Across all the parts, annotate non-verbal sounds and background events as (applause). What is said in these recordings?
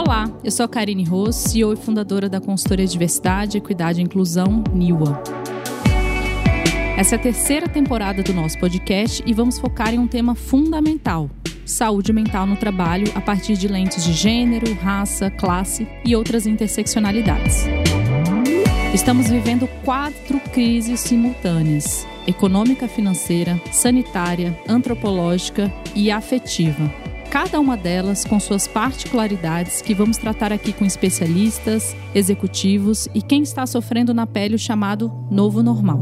Olá, eu sou a Karine Ross, CEO e fundadora da consultoria Diversidade, Equidade e Inclusão, NIWA. Essa é a terceira temporada do nosso podcast e vamos focar em um tema fundamental: saúde mental no trabalho a partir de lentes de gênero, raça, classe e outras interseccionalidades. Estamos vivendo quatro crises simultâneas: econômica, financeira, sanitária, antropológica e afetiva cada uma delas com suas particularidades que vamos tratar aqui com especialistas, executivos e quem está sofrendo na pele o chamado novo normal.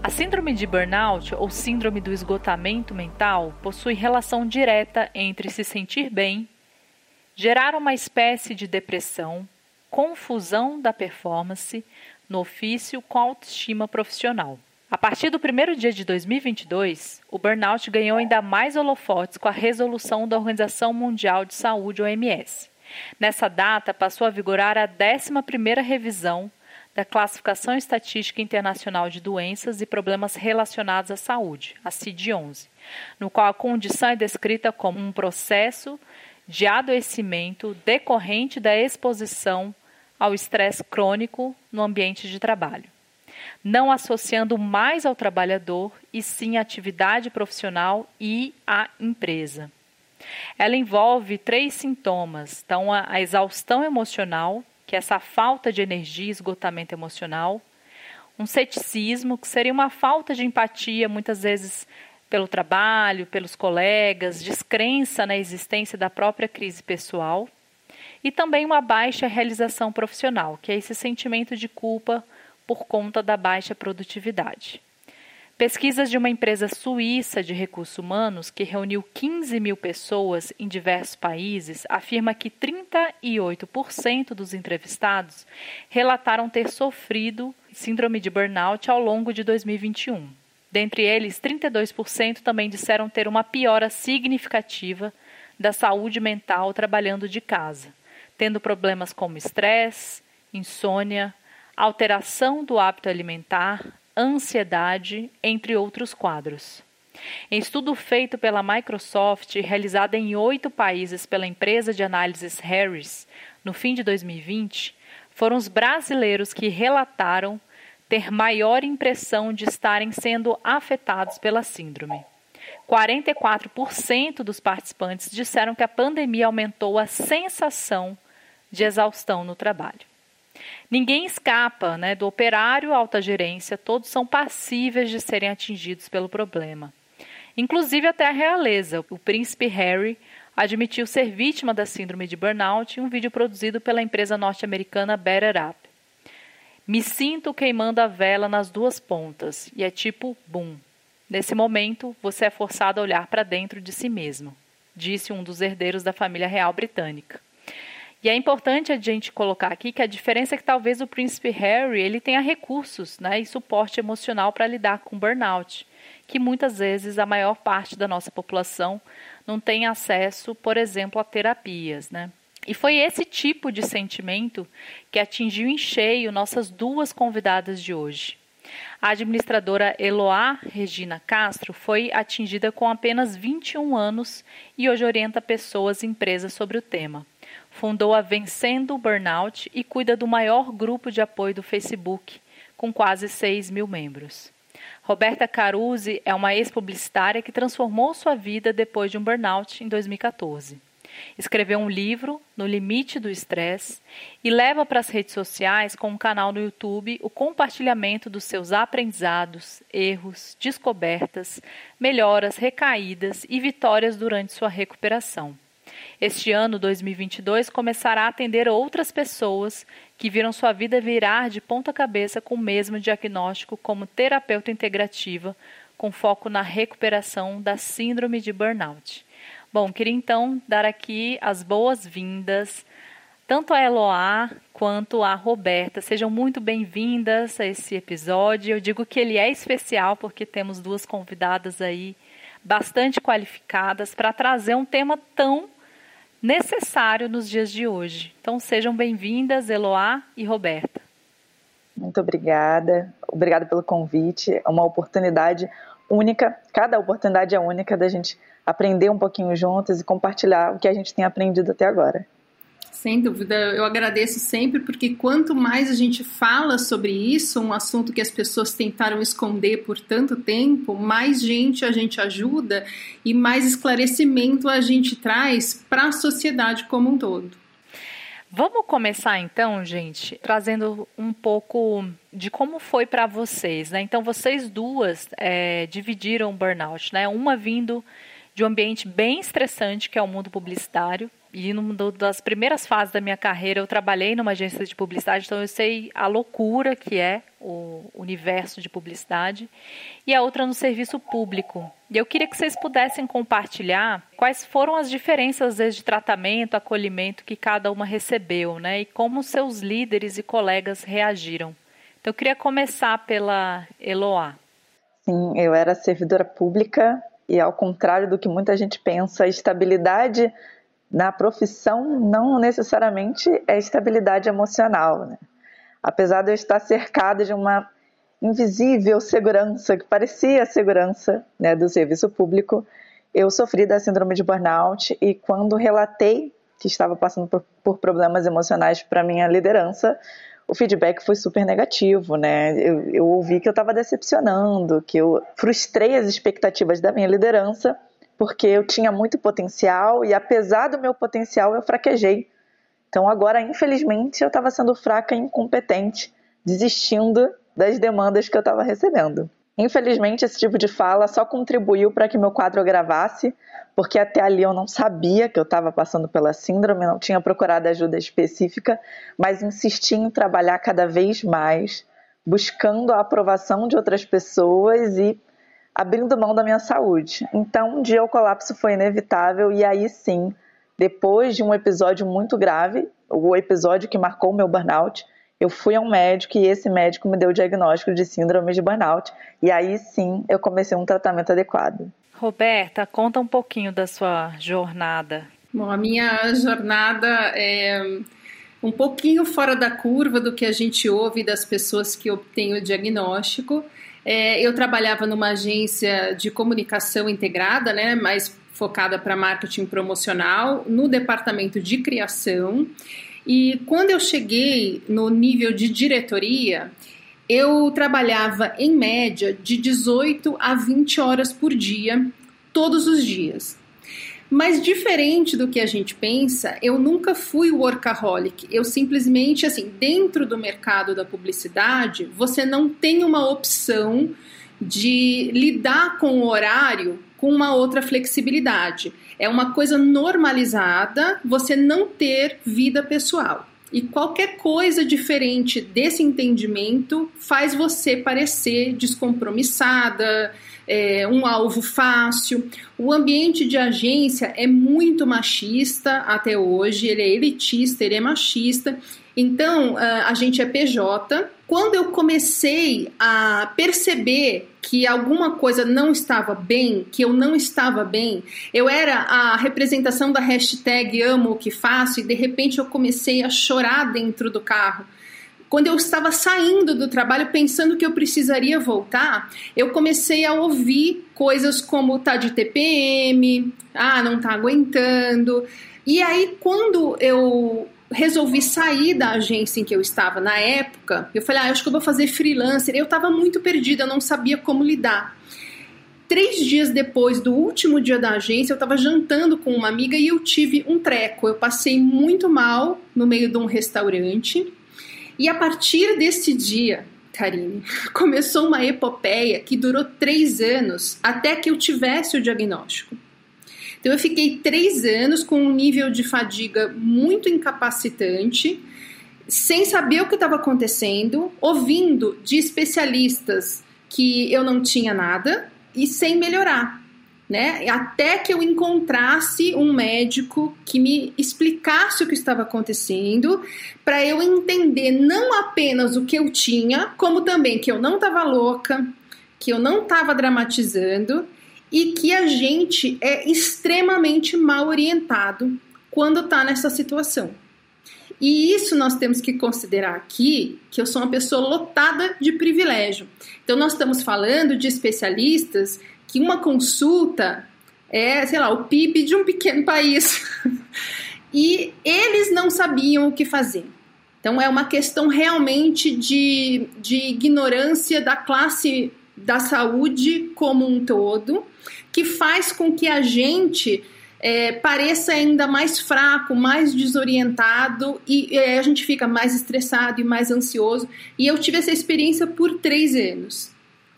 A síndrome de burnout ou síndrome do esgotamento mental possui relação direta entre se sentir bem, gerar uma espécie de depressão confusão da performance no ofício com autoestima profissional. A partir do primeiro dia de 2022, o burnout ganhou ainda mais holofotes com a resolução da Organização Mundial de Saúde, OMS. Nessa data, passou a vigorar a 11ª revisão da Classificação Estatística Internacional de Doenças e Problemas Relacionados à Saúde, a CID-11, no qual a condição é descrita como um processo de adoecimento decorrente da exposição ao estresse crônico no ambiente de trabalho, não associando mais ao trabalhador e sim à atividade profissional e à empresa. Ela envolve três sintomas: então, a, a exaustão emocional, que é essa falta de energia esgotamento emocional, um ceticismo, que seria uma falta de empatia, muitas vezes pelo trabalho, pelos colegas, descrença na existência da própria crise pessoal e também uma baixa realização profissional, que é esse sentimento de culpa por conta da baixa produtividade. Pesquisas de uma empresa suíça de recursos humanos, que reuniu 15 mil pessoas em diversos países, afirma que 38% dos entrevistados relataram ter sofrido síndrome de burnout ao longo de 2021. Dentre eles, 32% também disseram ter uma piora significativa da saúde mental trabalhando de casa tendo problemas como estresse, insônia, alteração do hábito alimentar, ansiedade, entre outros quadros. Em estudo feito pela Microsoft e realizado em oito países pela empresa de análises Harris, no fim de 2020, foram os brasileiros que relataram ter maior impressão de estarem sendo afetados pela síndrome. 44% dos participantes disseram que a pandemia aumentou a sensação exaustão no trabalho. Ninguém escapa né, do operário à alta gerência, todos são passíveis de serem atingidos pelo problema. Inclusive até a realeza. O príncipe Harry admitiu ser vítima da síndrome de burnout em um vídeo produzido pela empresa norte-americana Better Up. Me sinto queimando a vela nas duas pontas e é tipo boom. Nesse momento, você é forçado a olhar para dentro de si mesmo, disse um dos herdeiros da família real britânica. E é importante a gente colocar aqui que a diferença é que talvez o príncipe Harry ele tenha recursos né, e suporte emocional para lidar com burnout, que muitas vezes a maior parte da nossa população não tem acesso, por exemplo, a terapias. Né? E foi esse tipo de sentimento que atingiu em cheio nossas duas convidadas de hoje. A administradora Eloá Regina Castro foi atingida com apenas 21 anos e hoje orienta pessoas e empresas sobre o tema fundou a Vencendo o Burnout e cuida do maior grupo de apoio do Facebook, com quase 6 mil membros. Roberta Caruzzi é uma ex-publicitária que transformou sua vida depois de um burnout em 2014. Escreveu um livro, No Limite do Estresse, e leva para as redes sociais, com um canal no YouTube, o compartilhamento dos seus aprendizados, erros, descobertas, melhoras, recaídas e vitórias durante sua recuperação. Este ano, 2022, começará a atender outras pessoas que viram sua vida virar de ponta cabeça com o mesmo diagnóstico como terapeuta integrativa, com foco na recuperação da síndrome de burnout. Bom, queria então dar aqui as boas-vindas tanto a Eloá quanto a Roberta. Sejam muito bem-vindas a esse episódio. Eu digo que ele é especial porque temos duas convidadas aí bastante qualificadas para trazer um tema tão necessário nos dias de hoje. Então sejam bem-vindas, Eloá e Roberta. Muito obrigada. obrigada pelo convite. É uma oportunidade única, cada oportunidade é única da gente aprender um pouquinho juntos e compartilhar o que a gente tem aprendido até agora. Sem dúvida, eu agradeço sempre, porque quanto mais a gente fala sobre isso, um assunto que as pessoas tentaram esconder por tanto tempo, mais gente a gente ajuda e mais esclarecimento a gente traz para a sociedade como um todo. Vamos começar então, gente, trazendo um pouco de como foi para vocês, né? Então, vocês duas é, dividiram o burnout, né? Uma vindo de um ambiente bem estressante, que é o mundo publicitário, e numa das primeiras fases da minha carreira eu trabalhei numa agência de publicidade, então eu sei a loucura que é o universo de publicidade, e a outra no serviço público. E eu queria que vocês pudessem compartilhar quais foram as diferenças vezes, de tratamento, acolhimento que cada uma recebeu, né? E como seus líderes e colegas reagiram. Então eu queria começar pela Eloá. Sim, eu era servidora pública e ao contrário do que muita gente pensa, estabilidade na profissão não necessariamente é estabilidade emocional. Né? Apesar de eu estar cercada de uma invisível segurança, que parecia segurança né, do serviço público, eu sofri da síndrome de burnout e quando relatei que estava passando por, por problemas emocionais para minha liderança, o feedback foi super negativo, né? Eu, eu ouvi que eu estava decepcionando, que eu frustrei as expectativas da minha liderança porque eu tinha muito potencial e apesar do meu potencial eu fraquejei. Então agora, infelizmente, eu estava sendo fraca e incompetente, desistindo das demandas que eu estava recebendo. Infelizmente, esse tipo de fala só contribuiu para que meu quadro gravasse, porque até ali eu não sabia que eu estava passando pela síndrome, não tinha procurado ajuda específica, mas insisti em trabalhar cada vez mais, buscando a aprovação de outras pessoas e abrindo mão da minha saúde. Então, um dia o colapso foi inevitável e aí sim, depois de um episódio muito grave, o episódio que marcou o meu burnout, eu fui a um médico e esse médico me deu o diagnóstico de síndrome de burnout e aí sim eu comecei um tratamento adequado. Roberta, conta um pouquinho da sua jornada. Bom, a minha jornada é um pouquinho fora da curva do que a gente ouve das pessoas que obtêm o diagnóstico. É, eu trabalhava numa agência de comunicação integrada, né, mais focada para marketing promocional, no departamento de criação. E quando eu cheguei no nível de diretoria, eu trabalhava em média de 18 a 20 horas por dia, todos os dias. Mas diferente do que a gente pensa, eu nunca fui workaholic. Eu simplesmente, assim, dentro do mercado da publicidade, você não tem uma opção de lidar com o horário com uma outra flexibilidade. É uma coisa normalizada você não ter vida pessoal. E qualquer coisa diferente desse entendimento faz você parecer descompromissada, é, um alvo fácil. O ambiente de agência é muito machista até hoje, ele é elitista, ele é machista. Então, a gente é PJ. Quando eu comecei a perceber que alguma coisa não estava bem, que eu não estava bem, eu era a representação da hashtag amo o que faço e de repente eu comecei a chorar dentro do carro quando eu estava saindo do trabalho pensando que eu precisaria voltar, eu comecei a ouvir coisas como tá de TPM, ah, não tá aguentando. E aí quando eu resolvi sair da agência em que eu estava na época, eu falei, ah, acho que eu vou fazer freelancer. Eu estava muito perdida, eu não sabia como lidar. Três dias depois do último dia da agência, eu estava jantando com uma amiga e eu tive um treco. Eu passei muito mal no meio de um restaurante e a partir desse dia, Karine, (laughs) começou uma epopeia que durou três anos até que eu tivesse o diagnóstico. Então eu fiquei três anos com um nível de fadiga muito incapacitante, sem saber o que estava acontecendo, ouvindo de especialistas que eu não tinha nada e sem melhorar né? Até que eu encontrasse um médico que me explicasse o que estava acontecendo, para eu entender não apenas o que eu tinha, como também que eu não estava louca, que eu não estava dramatizando e que a gente é extremamente mal orientado quando está nessa situação. E isso nós temos que considerar aqui que eu sou uma pessoa lotada de privilégio. Então, nós estamos falando de especialistas que uma consulta é, sei lá, o PIB de um pequeno país. (laughs) e eles não sabiam o que fazer. Então, é uma questão realmente de, de ignorância da classe da saúde como um todo, que faz com que a gente é, pareça ainda mais fraco, mais desorientado e é, a gente fica mais estressado e mais ansioso. E eu tive essa experiência por três anos.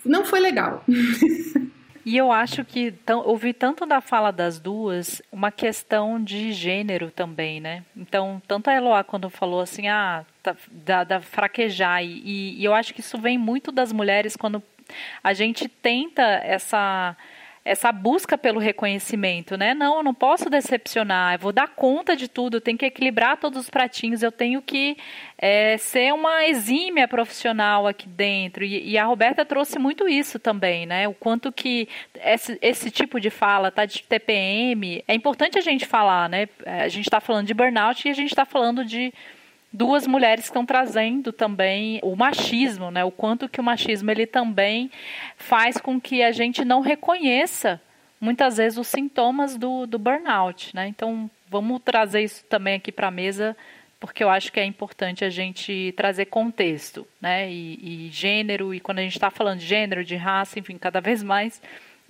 Não foi legal. (laughs) E eu acho que ouvi tanto da fala das duas uma questão de gênero também, né? Então, tanto a Eloá quando falou assim, ah, tá, da, da fraquejar, e, e eu acho que isso vem muito das mulheres quando a gente tenta essa essa busca pelo reconhecimento, né? Não, eu não posso decepcionar, eu vou dar conta de tudo, eu tenho que equilibrar todos os pratinhos, eu tenho que é, ser uma exímia profissional aqui dentro. E, e, a Roberta trouxe muito isso também, né? O quanto que esse, esse tipo de fala tá de TPM. É importante a gente falar, né? A gente está falando de burnout e a gente está falando de duas mulheres estão trazendo também o machismo, né? O quanto que o machismo ele também faz com que a gente não reconheça muitas vezes os sintomas do, do burnout, né? Então vamos trazer isso também aqui para a mesa, porque eu acho que é importante a gente trazer contexto, né? E, e gênero e quando a gente está falando de gênero, de raça, enfim, cada vez mais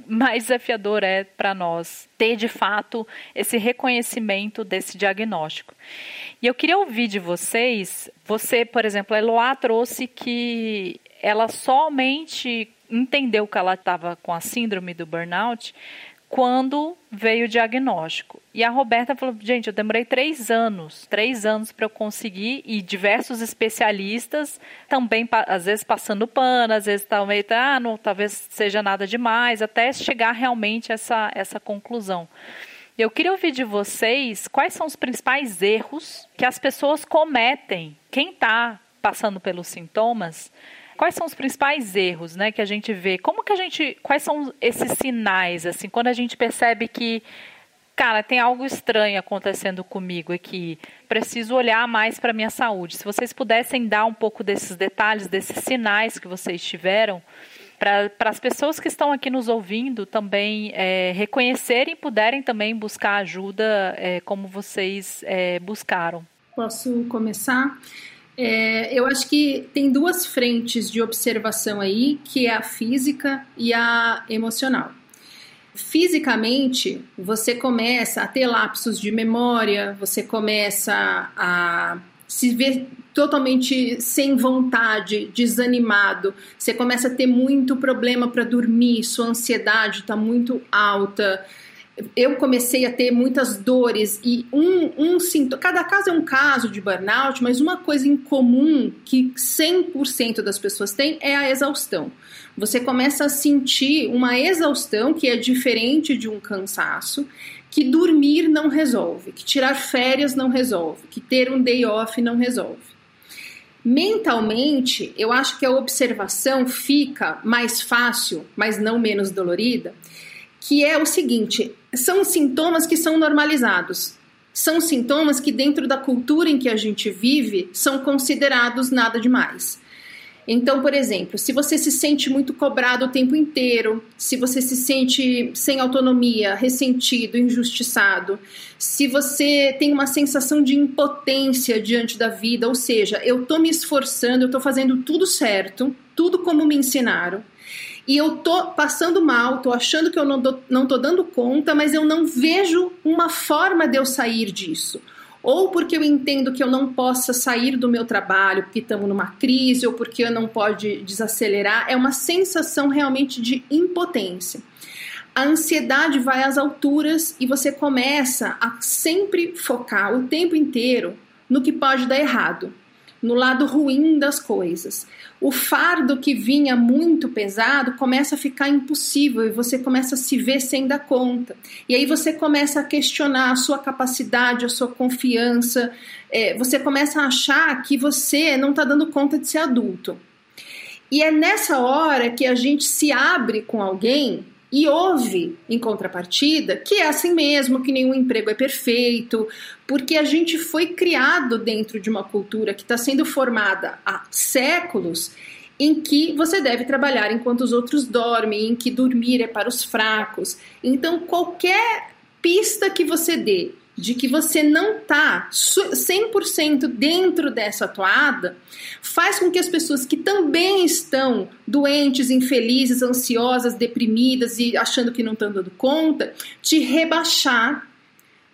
mais desafiador é para nós ter de fato esse reconhecimento desse diagnóstico. E eu queria ouvir de vocês, você, por exemplo, a Eloá trouxe que ela somente entendeu que ela estava com a síndrome do burnout quando veio o diagnóstico. E a Roberta falou: gente, eu demorei três anos, três anos para eu conseguir, e diversos especialistas também, às vezes passando pano, às vezes talvez, ah, não, talvez seja nada demais, até chegar realmente a essa, essa conclusão. Eu queria ouvir de vocês quais são os principais erros que as pessoas cometem, quem está passando pelos sintomas quais são os principais erros, né, que a gente vê? Como que a gente, quais são esses sinais, assim, quando a gente percebe que, cara, tem algo estranho acontecendo comigo aqui, preciso olhar mais para minha saúde. Se vocês pudessem dar um pouco desses detalhes, desses sinais que vocês tiveram, para as pessoas que estão aqui nos ouvindo também é, reconhecerem puderem também buscar ajuda é, como vocês é, buscaram. Posso começar? É, eu acho que tem duas frentes de observação aí, que é a física e a emocional. Fisicamente, você começa a ter lapsos de memória, você começa a se ver totalmente sem vontade, desanimado, você começa a ter muito problema para dormir, sua ansiedade está muito alta, eu comecei a ter muitas dores e um, um sintoma, cada caso é um caso de burnout, mas uma coisa em comum que 100% das pessoas têm é a exaustão. Você começa a sentir uma exaustão que é diferente de um cansaço, que dormir não resolve, que tirar férias não resolve, que ter um day off não resolve. Mentalmente, eu acho que a observação fica mais fácil, mas não menos dolorida, que é o seguinte: são sintomas que são normalizados. São sintomas que, dentro da cultura em que a gente vive, são considerados nada demais. Então, por exemplo, se você se sente muito cobrado o tempo inteiro, se você se sente sem autonomia, ressentido, injustiçado, se você tem uma sensação de impotência diante da vida, ou seja, eu estou me esforçando, eu estou fazendo tudo certo, tudo como me ensinaram, e eu tô passando mal, tô achando que eu não, do, não tô dando conta, mas eu não vejo uma forma de eu sair disso. Ou porque eu entendo que eu não possa sair do meu trabalho porque estamos numa crise, ou porque eu não pode desacelerar, é uma sensação realmente de impotência. A ansiedade vai às alturas e você começa a sempre focar o tempo inteiro no que pode dar errado no lado ruim das coisas. O fardo que vinha muito pesado começa a ficar impossível e você começa a se ver sem dar conta. E aí você começa a questionar a sua capacidade, a sua confiança, é, você começa a achar que você não está dando conta de ser adulto. E é nessa hora que a gente se abre com alguém E houve, em contrapartida, que é assim mesmo, que nenhum emprego é perfeito, porque a gente foi criado dentro de uma cultura que está sendo formada há séculos em que você deve trabalhar enquanto os outros dormem, em que dormir é para os fracos. Então, qualquer pista que você dê de que você não está 100% dentro dessa toada, faz com que as pessoas que também estão doentes, infelizes, ansiosas, deprimidas e achando que não estão dando conta, te rebaixar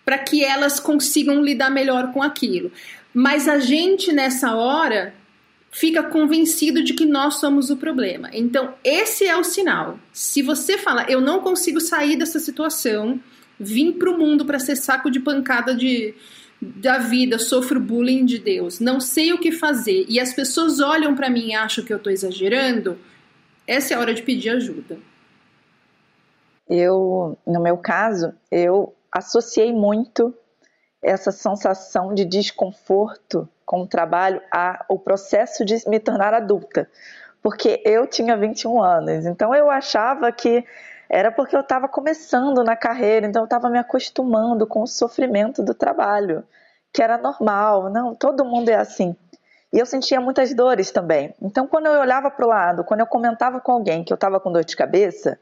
para que elas consigam lidar melhor com aquilo. Mas a gente nessa hora fica convencido de que nós somos o problema. Então, esse é o sinal. Se você fala, eu não consigo sair dessa situação, vim para o mundo para ser saco de pancada de, da vida, sofro bullying de Deus, não sei o que fazer e as pessoas olham para mim e acham que eu estou exagerando, essa é a hora de pedir ajuda. Eu, no meu caso, eu associei muito essa sensação de desconforto com o trabalho ao processo de me tornar adulta. Porque eu tinha 21 anos, então eu achava que era porque eu estava começando na carreira, então eu estava me acostumando com o sofrimento do trabalho, que era normal, não, todo mundo é assim. E eu sentia muitas dores também. Então, quando eu olhava para o lado, quando eu comentava com alguém que eu estava com dor de cabeça,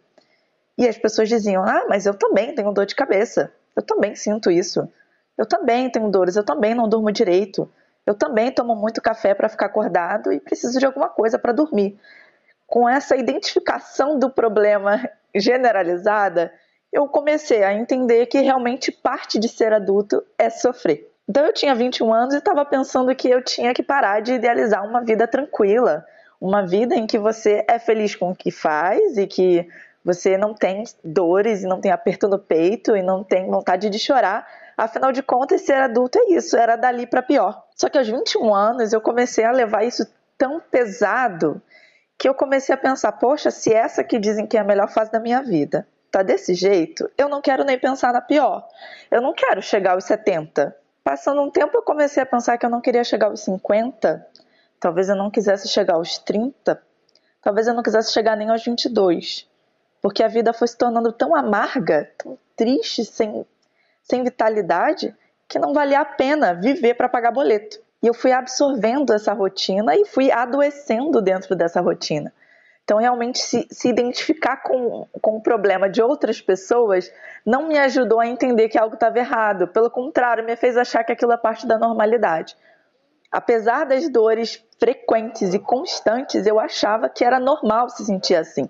e as pessoas diziam: Ah, mas eu também tenho dor de cabeça, eu também sinto isso, eu também tenho dores, eu também não durmo direito, eu também tomo muito café para ficar acordado e preciso de alguma coisa para dormir. Com essa identificação do problema generalizada, eu comecei a entender que realmente parte de ser adulto é sofrer. Então eu tinha 21 anos e estava pensando que eu tinha que parar de idealizar uma vida tranquila, uma vida em que você é feliz com o que faz e que você não tem dores e não tem aperto no peito e não tem vontade de chorar. Afinal de contas, ser adulto é isso, era dali para pior. Só que aos 21 anos eu comecei a levar isso tão pesado que eu comecei a pensar, poxa, se essa que dizem que é a melhor fase da minha vida tá desse jeito, eu não quero nem pensar na pior. Eu não quero chegar aos 70. Passando um tempo eu comecei a pensar que eu não queria chegar aos 50, talvez eu não quisesse chegar aos 30, talvez eu não quisesse chegar nem aos 22. Porque a vida foi se tornando tão amarga, tão triste, sem, sem vitalidade, que não valia a pena viver para pagar boleto. E eu fui absorvendo essa rotina e fui adoecendo dentro dessa rotina. Então, realmente, se, se identificar com, com o problema de outras pessoas não me ajudou a entender que algo estava errado. Pelo contrário, me fez achar que aquilo é parte da normalidade. Apesar das dores frequentes e constantes, eu achava que era normal se sentir assim.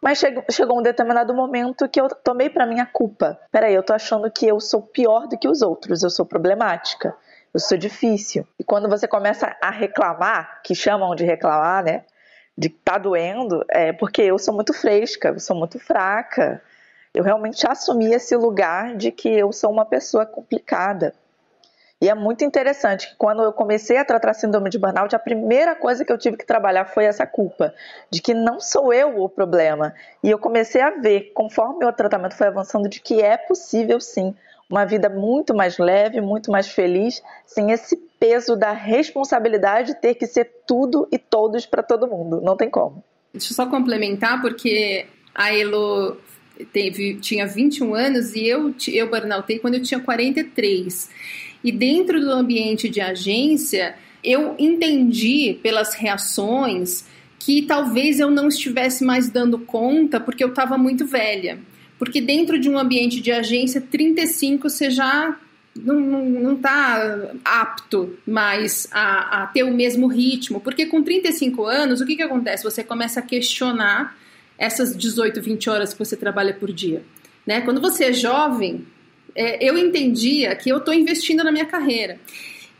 Mas chegou, chegou um determinado momento que eu tomei para mim a culpa. Peraí, eu tô achando que eu sou pior do que os outros, eu sou problemática eu sou difícil. E quando você começa a reclamar, que chamam de reclamar, né? De que tá doendo, é porque eu sou muito fresca, eu sou muito fraca. Eu realmente assumi esse lugar de que eu sou uma pessoa complicada. E é muito interessante que quando eu comecei a tratar síndrome de burnout, a primeira coisa que eu tive que trabalhar foi essa culpa, de que não sou eu o problema. E eu comecei a ver, conforme o tratamento foi avançando, de que é possível sim uma vida muito mais leve, muito mais feliz, sem esse peso da responsabilidade de ter que ser tudo e todos para todo mundo. Não tem como. Deixa eu só complementar, porque a Elo teve, tinha 21 anos e eu, eu burnoutei quando eu tinha 43. E dentro do ambiente de agência, eu entendi pelas reações que talvez eu não estivesse mais dando conta porque eu estava muito velha. Porque dentro de um ambiente de agência, 35 você já não está apto mais a, a, ter o mesmo ritmo. Porque com 35 anos, o que, que acontece? Você começa a questionar essas 18, 20 horas que você trabalha por dia. Né? Quando você é jovem, é, eu entendia que eu estou investindo na minha carreira.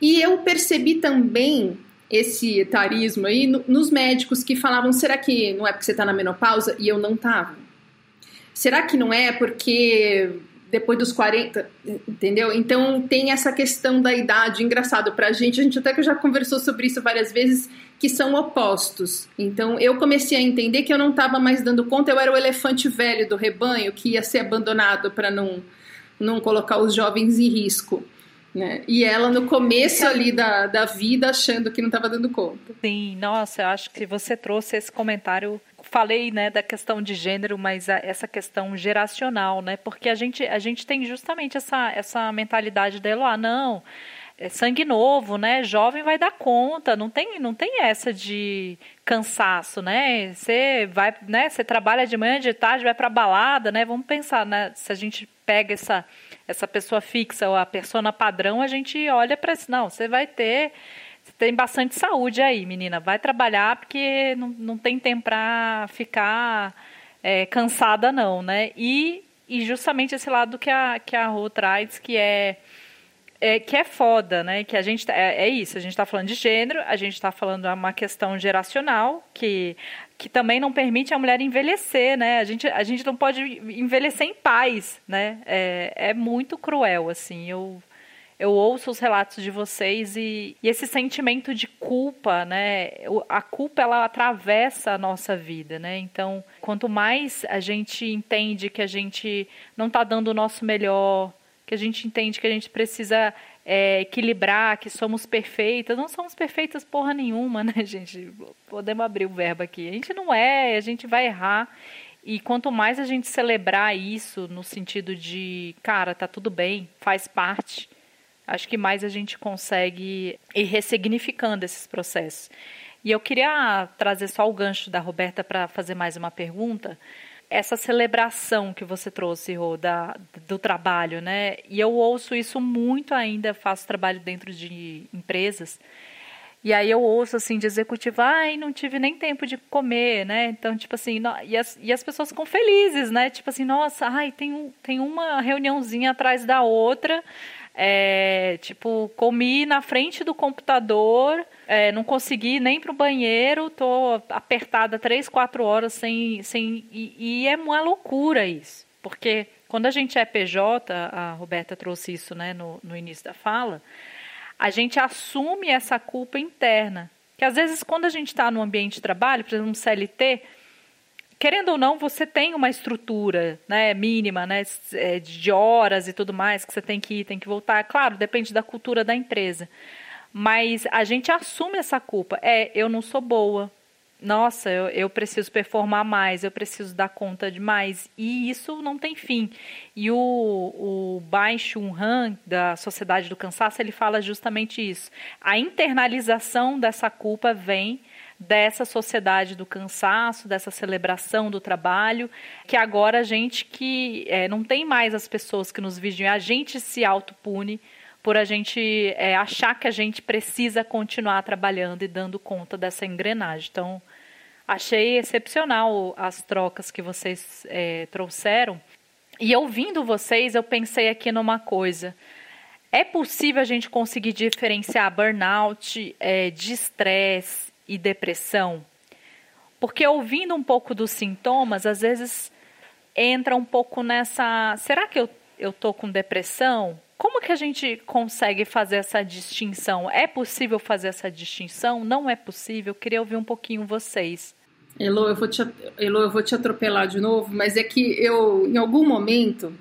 E eu percebi também esse etarismo aí no, nos médicos que falavam: será que não é porque você está na menopausa? E eu não estava. Será que não é porque depois dos 40, entendeu? Então tem essa questão da idade, engraçado pra gente, a gente até que já conversou sobre isso várias vezes, que são opostos. Então eu comecei a entender que eu não estava mais dando conta, eu era o elefante velho do rebanho que ia ser abandonado para não, não colocar os jovens em risco. Né? E ela no começo ali da, da vida achando que não estava dando conta. Sim, nossa, eu acho que você trouxe esse comentário falei né, da questão de gênero, mas a, essa questão geracional, né? Porque a gente, a gente tem justamente essa, essa mentalidade dela, ah, não, é sangue novo, né? Jovem vai dar conta, não tem, não tem essa de cansaço, né? Você vai, né? Você trabalha de manhã, de tarde, vai para balada, né? Vamos pensar, né? Se a gente pega essa essa pessoa fixa ou a persona padrão, a gente olha para não, você vai ter tem bastante saúde aí, menina. Vai trabalhar porque não, não tem tempo para ficar é, cansada, não, né? E, e justamente esse lado que a, que a Rô traz, que é, é, que é foda, né? Que a gente tá, é, é isso, a gente está falando de gênero, a gente está falando de uma questão geracional que, que também não permite a mulher envelhecer, né? A gente, a gente não pode envelhecer em paz, né? É, é muito cruel, assim. Eu eu ouço os relatos de vocês e, e, esse sentimento de culpa, né? A culpa ela atravessa a nossa vida, né? Então, quanto mais a gente entende que a gente não está dando o nosso melhor, que a gente entende que a gente precisa é, equilibrar, que somos perfeitas, não somos perfeitas porra nenhuma, né, (laughs) gente? Podemos abrir o verbo aqui. A gente não é, a gente vai errar. E quanto mais a gente celebrar isso no sentido de, cara, tá tudo bem, faz parte acho que mais a gente consegue ir ressignificando esses processos. E eu queria trazer só o gancho da Roberta para fazer mais uma pergunta. Essa celebração que você trouxe, Rô, da, do trabalho, né? E eu ouço isso muito ainda, faço trabalho dentro de empresas. E aí eu ouço assim de executivo, ai, não tive nem tempo de comer, né? Então, tipo assim, e as, e as pessoas ficam felizes, né? Tipo assim, nossa, ai, tem, tem uma reuniãozinha atrás da outra, é, tipo, comi na frente do computador, é, não consegui nem para o banheiro, tô apertada três, quatro horas sem. sem e, e, é uma loucura isso. Porque quando a gente é PJ, a Roberta trouxe isso né, no, no início da fala, a gente assume essa culpa interna. Que às vezes, quando a gente está no ambiente de trabalho, por exemplo, no CLT, querendo ou não, você tem uma estrutura né, mínima né, é, de horas e tudo mais que você tem que ir, tem que voltar. Claro, depende da cultura da empresa. Mas a gente assume essa culpa. É, eu não sou boa. Nossa, eu, eu preciso performar mais, eu preciso dar conta de mais. E isso não tem fim. E o, o Bai Chun Han, da Sociedade do Cansaço, ele fala justamente isso. A internalização dessa culpa vem dessa sociedade do cansaço, dessa celebração do trabalho, que agora a gente que é, não tem mais as pessoas que nos vigiam, a gente se autopune por a gente é, achar que a gente precisa continuar trabalhando e dando conta dessa engrenagem. Então, achei excepcional as trocas que vocês é, trouxeram. E ouvindo vocês, eu pensei aqui numa coisa. É possível a gente conseguir diferenciar burnout é, de estresse e depressão? Porque ouvindo um pouco dos sintomas, às vezes entra um pouco nessa. Será que eu eu tô com depressão? Como que a gente consegue fazer essa distinção? É possível fazer essa distinção? Não é possível? Queria ouvir um pouquinho vocês. Elo, eu vou te, Elo, eu vou te atropelar de novo, mas é que eu, em algum momento,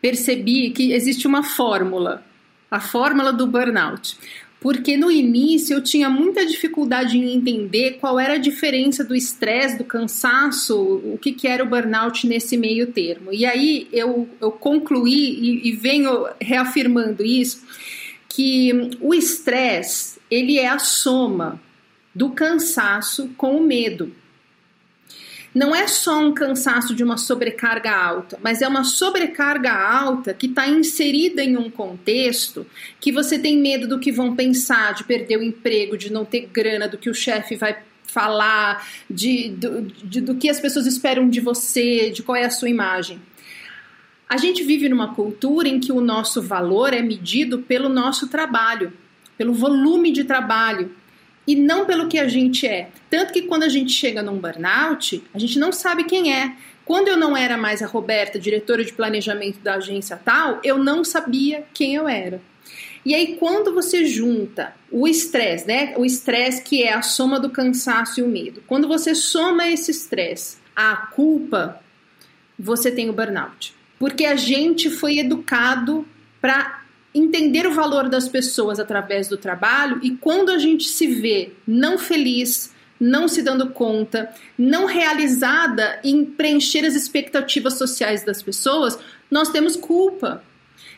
percebi que existe uma fórmula, a fórmula do burnout porque no início eu tinha muita dificuldade em entender qual era a diferença do estresse, do cansaço, o que, que era o burnout nesse meio termo. E aí eu, eu concluí e, e venho reafirmando isso, que o estresse ele é a soma do cansaço com o medo não é só um cansaço de uma sobrecarga alta, mas é uma sobrecarga alta que está inserida em um contexto que você tem medo do que vão pensar, de perder o emprego, de não ter grana, do que o chefe vai falar, de, do, de, do que as pessoas esperam de você, de qual é a sua imagem. A gente vive numa cultura em que o nosso valor é medido pelo nosso trabalho, pelo volume de trabalho, e não pelo que a gente é. Tanto que quando a gente chega num burnout, a gente não sabe quem é. Quando eu não era mais a Roberta, diretora de planejamento da agência tal, eu não sabia quem eu era. E aí, quando você junta o estresse, né? O estresse que é a soma do cansaço e o medo. Quando você soma esse estresse à culpa, você tem o burnout. Porque a gente foi educado para entender o valor das pessoas através do trabalho e quando a gente se vê não feliz, não se dando conta, não realizada em preencher as expectativas sociais das pessoas, nós temos culpa.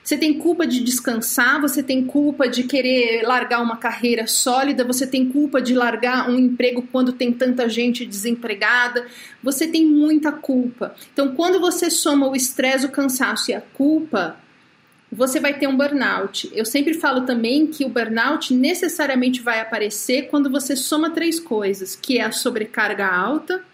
Você tem culpa de descansar, você tem culpa de querer largar uma carreira sólida, você tem culpa de largar um emprego quando tem tanta gente desempregada, você tem muita culpa. Então, quando você soma o estresse, o cansaço e a culpa, você vai ter um burnout. Eu sempre falo também que o burnout necessariamente vai aparecer quando você soma três coisas, que é a sobrecarga alta,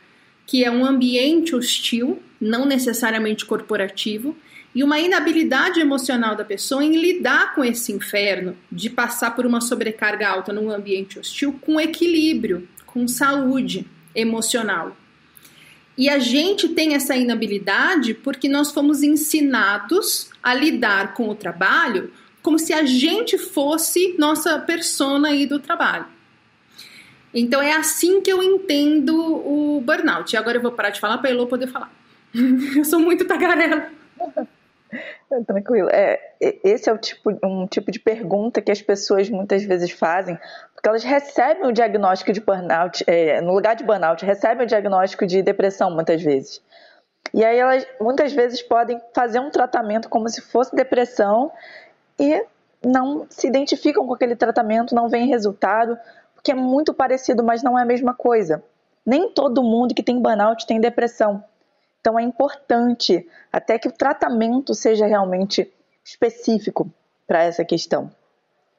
que é um ambiente hostil, não necessariamente corporativo, e uma inabilidade emocional da pessoa em lidar com esse inferno de passar por uma sobrecarga alta num ambiente hostil com equilíbrio, com saúde emocional. E a gente tem essa inabilidade porque nós fomos ensinados a lidar com o trabalho como se a gente fosse nossa persona aí do trabalho. Então é assim que eu entendo o burnout. E agora eu vou parar de falar para Elô poder falar. (laughs) eu sou muito tagarela. (laughs) Tranquilo. É, esse é o tipo, um tipo de pergunta que as pessoas muitas vezes fazem, porque elas recebem o diagnóstico de burnout, é, no lugar de burnout, recebem o diagnóstico de depressão muitas vezes. E aí elas muitas vezes podem fazer um tratamento como se fosse depressão e não se identificam com aquele tratamento, não vem resultado, porque é muito parecido, mas não é a mesma coisa. Nem todo mundo que tem burnout tem depressão. Então é importante até que o tratamento seja realmente específico para essa questão.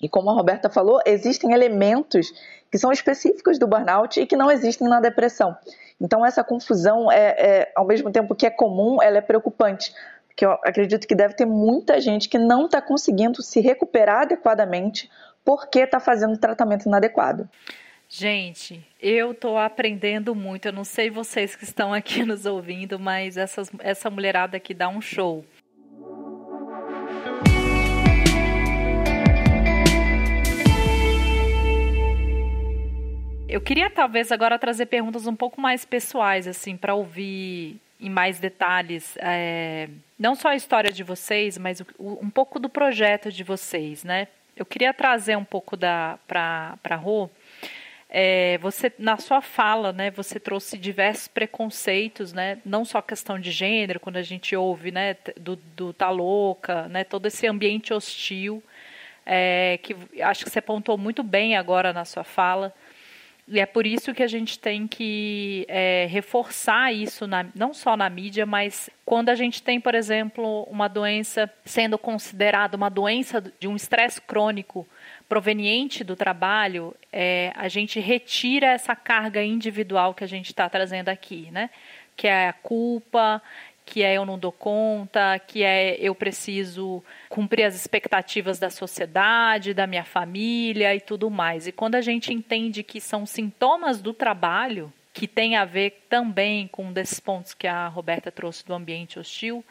E como a Roberta falou, existem elementos que são específicos do burnout e que não existem na depressão. Então essa confusão é, é ao mesmo tempo que é comum, ela é preocupante, porque eu acredito que deve ter muita gente que não está conseguindo se recuperar adequadamente porque está fazendo tratamento inadequado. Gente, eu tô aprendendo muito. Eu não sei vocês que estão aqui (laughs) nos ouvindo, mas essas, essa mulherada aqui dá um show. Eu queria talvez agora trazer perguntas um pouco mais pessoais, assim, para ouvir em mais detalhes, é, não só a história de vocês, mas o, um pouco do projeto de vocês, né? Eu queria trazer um pouco da para para Rô é, você na sua fala, né, você trouxe diversos preconceitos, né, não só questão de gênero, quando a gente ouve, né, do, do tá louca, né, todo esse ambiente hostil, é, que acho que você apontou muito bem agora na sua fala. E é por isso que a gente tem que é, reforçar isso, na, não só na mídia, mas quando a gente tem, por exemplo, uma doença sendo considerada uma doença de um estresse crônico proveniente do trabalho, é, a gente retira essa carga individual que a gente está trazendo aqui, né? Que é a culpa, que é eu não dou conta, que é eu preciso cumprir as expectativas da sociedade, da minha família e tudo mais. E quando a gente entende que são sintomas do trabalho, que tem a ver também com um desses pontos que a Roberta trouxe do ambiente hostil,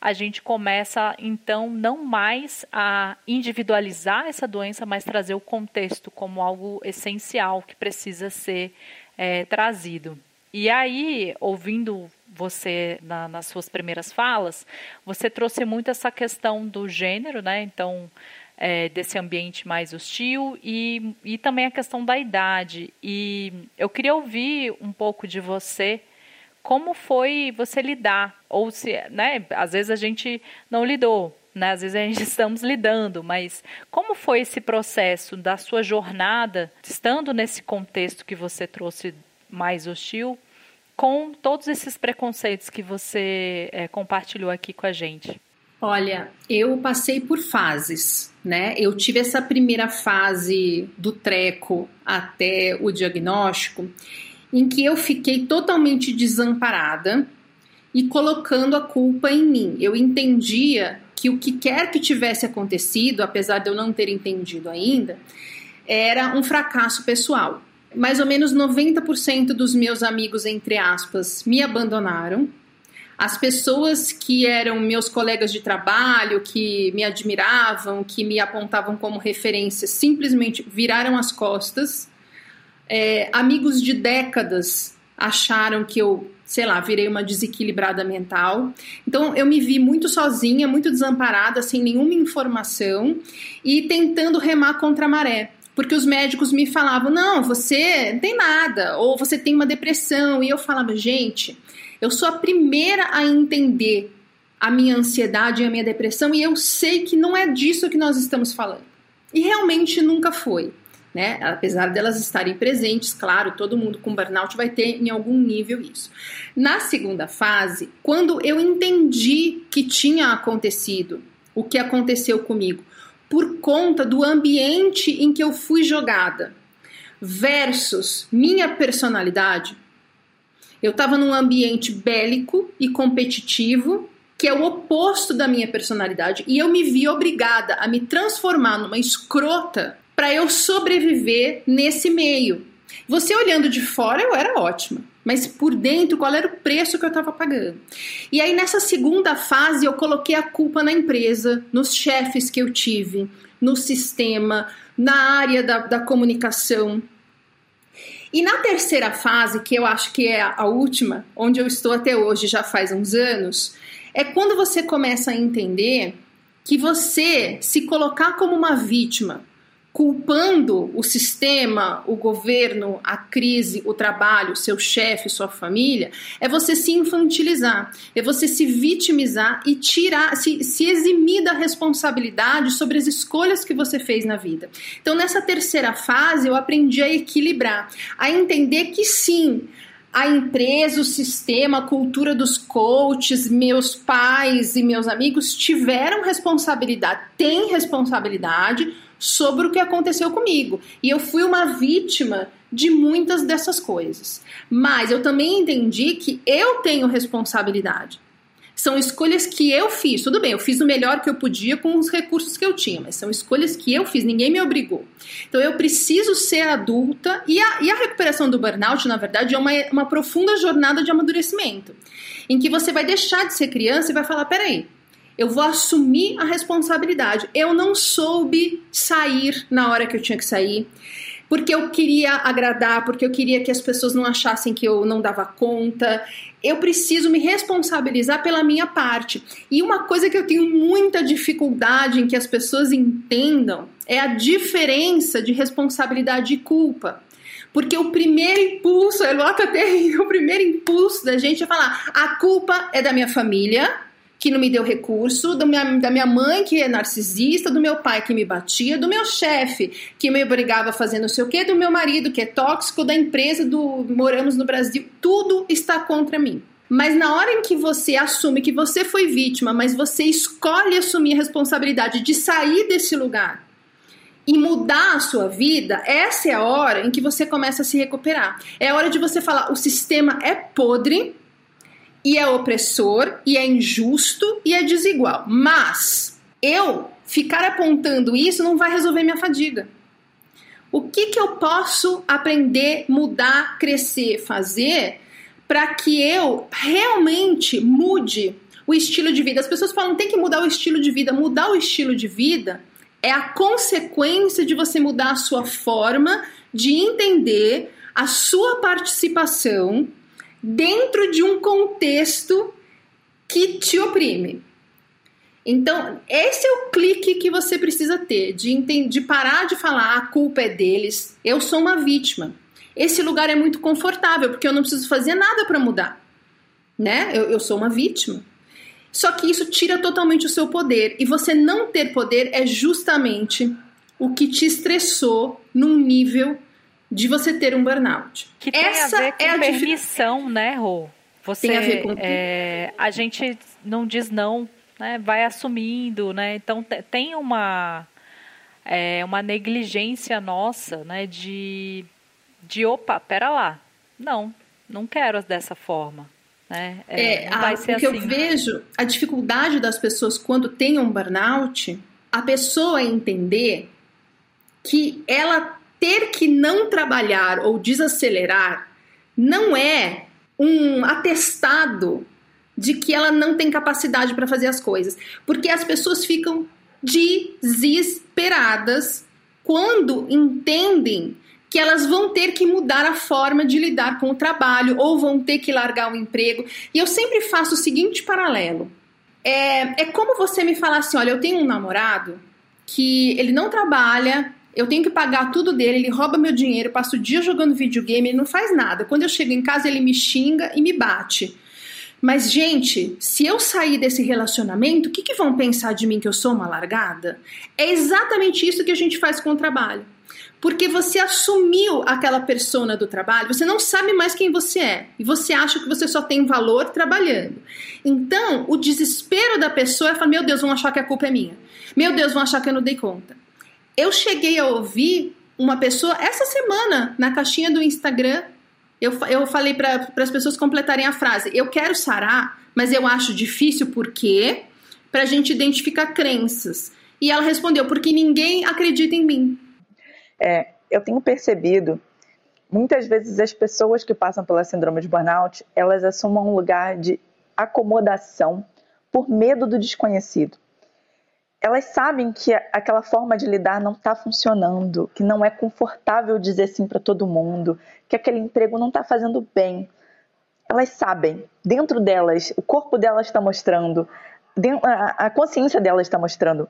a gente começa então não mais a individualizar essa doença, mas trazer o contexto como algo essencial que precisa ser é, trazido. E aí, ouvindo você na, nas suas primeiras falas, você trouxe muito essa questão do gênero, né? Então, é, desse ambiente mais hostil e, e também a questão da idade. E eu queria ouvir um pouco de você como foi você lidar? Ou se, né, às vezes a gente não lidou, né? Às vezes a gente (laughs) estamos lidando, mas como foi esse processo da sua jornada, estando nesse contexto que você trouxe mais hostil, com todos esses preconceitos que você é, compartilhou aqui com a gente? Olha, eu passei por fases, né? Eu tive essa primeira fase do treco até o diagnóstico em que eu fiquei totalmente desamparada e colocando a culpa em mim. Eu entendia que o que quer que tivesse acontecido, apesar de eu não ter entendido ainda, era um fracasso pessoal. Mais ou menos 90% dos meus amigos, entre aspas, me abandonaram. As pessoas que eram meus colegas de trabalho, que me admiravam, que me apontavam como referência, simplesmente viraram as costas é, amigos de décadas acharam que eu, sei lá, virei uma desequilibrada mental. Então eu me vi muito sozinha, muito desamparada, sem nenhuma informação e tentando remar contra a maré. Porque os médicos me falavam: não, você tem nada, ou você tem uma depressão. E eu falava: gente, eu sou a primeira a entender a minha ansiedade e a minha depressão, e eu sei que não é disso que nós estamos falando. E realmente nunca foi. Né? Apesar delas estarem presentes, claro, todo mundo com burnout vai ter em algum nível isso. Na segunda fase, quando eu entendi que tinha acontecido o que aconteceu comigo, por conta do ambiente em que eu fui jogada, versus minha personalidade, eu estava num ambiente bélico e competitivo, que é o oposto da minha personalidade, e eu me vi obrigada a me transformar numa escrota para eu sobreviver nesse meio. Você olhando de fora, eu era ótima, mas por dentro, qual era o preço que eu estava pagando? E aí, nessa segunda fase, eu coloquei a culpa na empresa, nos chefes que eu tive, no sistema, na área da, da comunicação. E na terceira fase, que eu acho que é a última, onde eu estou até hoje, já faz uns anos, é quando você começa a entender que você se colocar como uma vítima, culpando o sistema, o governo, a crise, o trabalho, seu chefe, sua família, é você se infantilizar, é você se vitimizar e tirar, se, se eximir da responsabilidade sobre as escolhas que você fez na vida. Então, nessa terceira fase, eu aprendi a equilibrar, a entender que sim, a empresa, o sistema, a cultura dos coaches, meus pais e meus amigos tiveram responsabilidade, têm responsabilidade sobre o que aconteceu comigo. E eu fui uma vítima de muitas dessas coisas. Mas eu também entendi que eu tenho responsabilidade. São escolhas que eu fiz. Tudo bem, eu fiz o melhor que eu podia com os recursos que eu tinha, mas são escolhas que eu fiz, ninguém me obrigou. Então eu preciso ser adulta. E a, e a recuperação do burnout, na verdade, é uma, uma profunda jornada de amadurecimento. Em que você vai deixar de ser criança e vai falar: peraí, eu vou assumir a responsabilidade. Eu não soube sair na hora que eu tinha que sair, porque eu queria agradar, porque eu queria que as pessoas não achassem que eu não dava conta. Eu preciso me responsabilizar pela minha parte. E uma coisa que eu tenho muita dificuldade em que as pessoas entendam é a diferença de responsabilidade e culpa. Porque o primeiro impulso, eu até (laughs) o primeiro impulso da gente é falar: a culpa é da minha família, que não me deu recurso, minha, da minha mãe que é narcisista, do meu pai que me batia, do meu chefe que me obrigava a fazer não sei o quê, do meu marido que é tóxico, da empresa do moramos no Brasil, tudo está contra mim. Mas na hora em que você assume que você foi vítima, mas você escolhe assumir a responsabilidade de sair desse lugar e mudar a sua vida, essa é a hora em que você começa a se recuperar. É a hora de você falar: o sistema é podre, e é opressor, e é injusto, e é desigual. Mas eu ficar apontando isso não vai resolver minha fadiga. O que, que eu posso aprender, mudar, crescer, fazer para que eu realmente mude o estilo de vida? As pessoas falam tem que mudar o estilo de vida. Mudar o estilo de vida é a consequência de você mudar a sua forma de entender a sua participação dentro de um contexto que te oprime. Então, esse é o clique que você precisa ter, de, de parar de falar a culpa é deles, eu sou uma vítima. Esse lugar é muito confortável, porque eu não preciso fazer nada para mudar. Né? Eu, eu sou uma vítima. Só que isso tira totalmente o seu poder. E você não ter poder é justamente o que te estressou num nível de você ter um burnout. Que tem Essa a ver com é a permissão, né, Rô? Você, tem a ver com é, a gente não diz não, né? Vai assumindo, né? Então tem uma é, uma negligência nossa, né? De de opa, pera lá, não, não quero dessa forma. Né? É, é, vai ser o que assim. eu vejo, a dificuldade das pessoas quando tem um burnout, a pessoa entender que ela ter que não trabalhar ou desacelerar não é um atestado de que ela não tem capacidade para fazer as coisas, porque as pessoas ficam desesperadas quando entendem que elas vão ter que mudar a forma de lidar com o trabalho ou vão ter que largar o emprego. E eu sempre faço o seguinte paralelo: é, é como você me falar assim: olha, eu tenho um namorado que ele não trabalha, Eu tenho que pagar tudo dele, ele rouba meu dinheiro, passa o dia jogando videogame, ele não faz nada. Quando eu chego em casa, ele me xinga e me bate. Mas, gente, se eu sair desse relacionamento, o que, que vão pensar de mim que eu sou uma largada? É exatamente isso que a gente faz com o trabalho. Porque você assumiu aquela persona do trabalho, você não sabe mais quem você é. E você acha que você só tem valor trabalhando. Então, o desespero da pessoa é falar: meu Deus, vão achar que a culpa é minha. Meu Deus, vão achar que eu não dei conta. Eu cheguei a ouvir uma pessoa essa semana na caixinha do Instagram eu, eu falei para as pessoas completarem a frase: eu quero sarar, mas eu acho difícil porque para a gente identificar crenças. E ela respondeu: porque ninguém acredita em mim. É, eu tenho percebido muitas vezes as pessoas que passam pela síndrome de burnout elas assumem um lugar de acomodação por medo do desconhecido elas sabem que aquela forma de lidar não está funcionando, que não é confortável dizer sim para todo mundo, que aquele emprego não está fazendo bem. Elas sabem, dentro delas, o corpo delas está mostrando, a consciência delas está mostrando.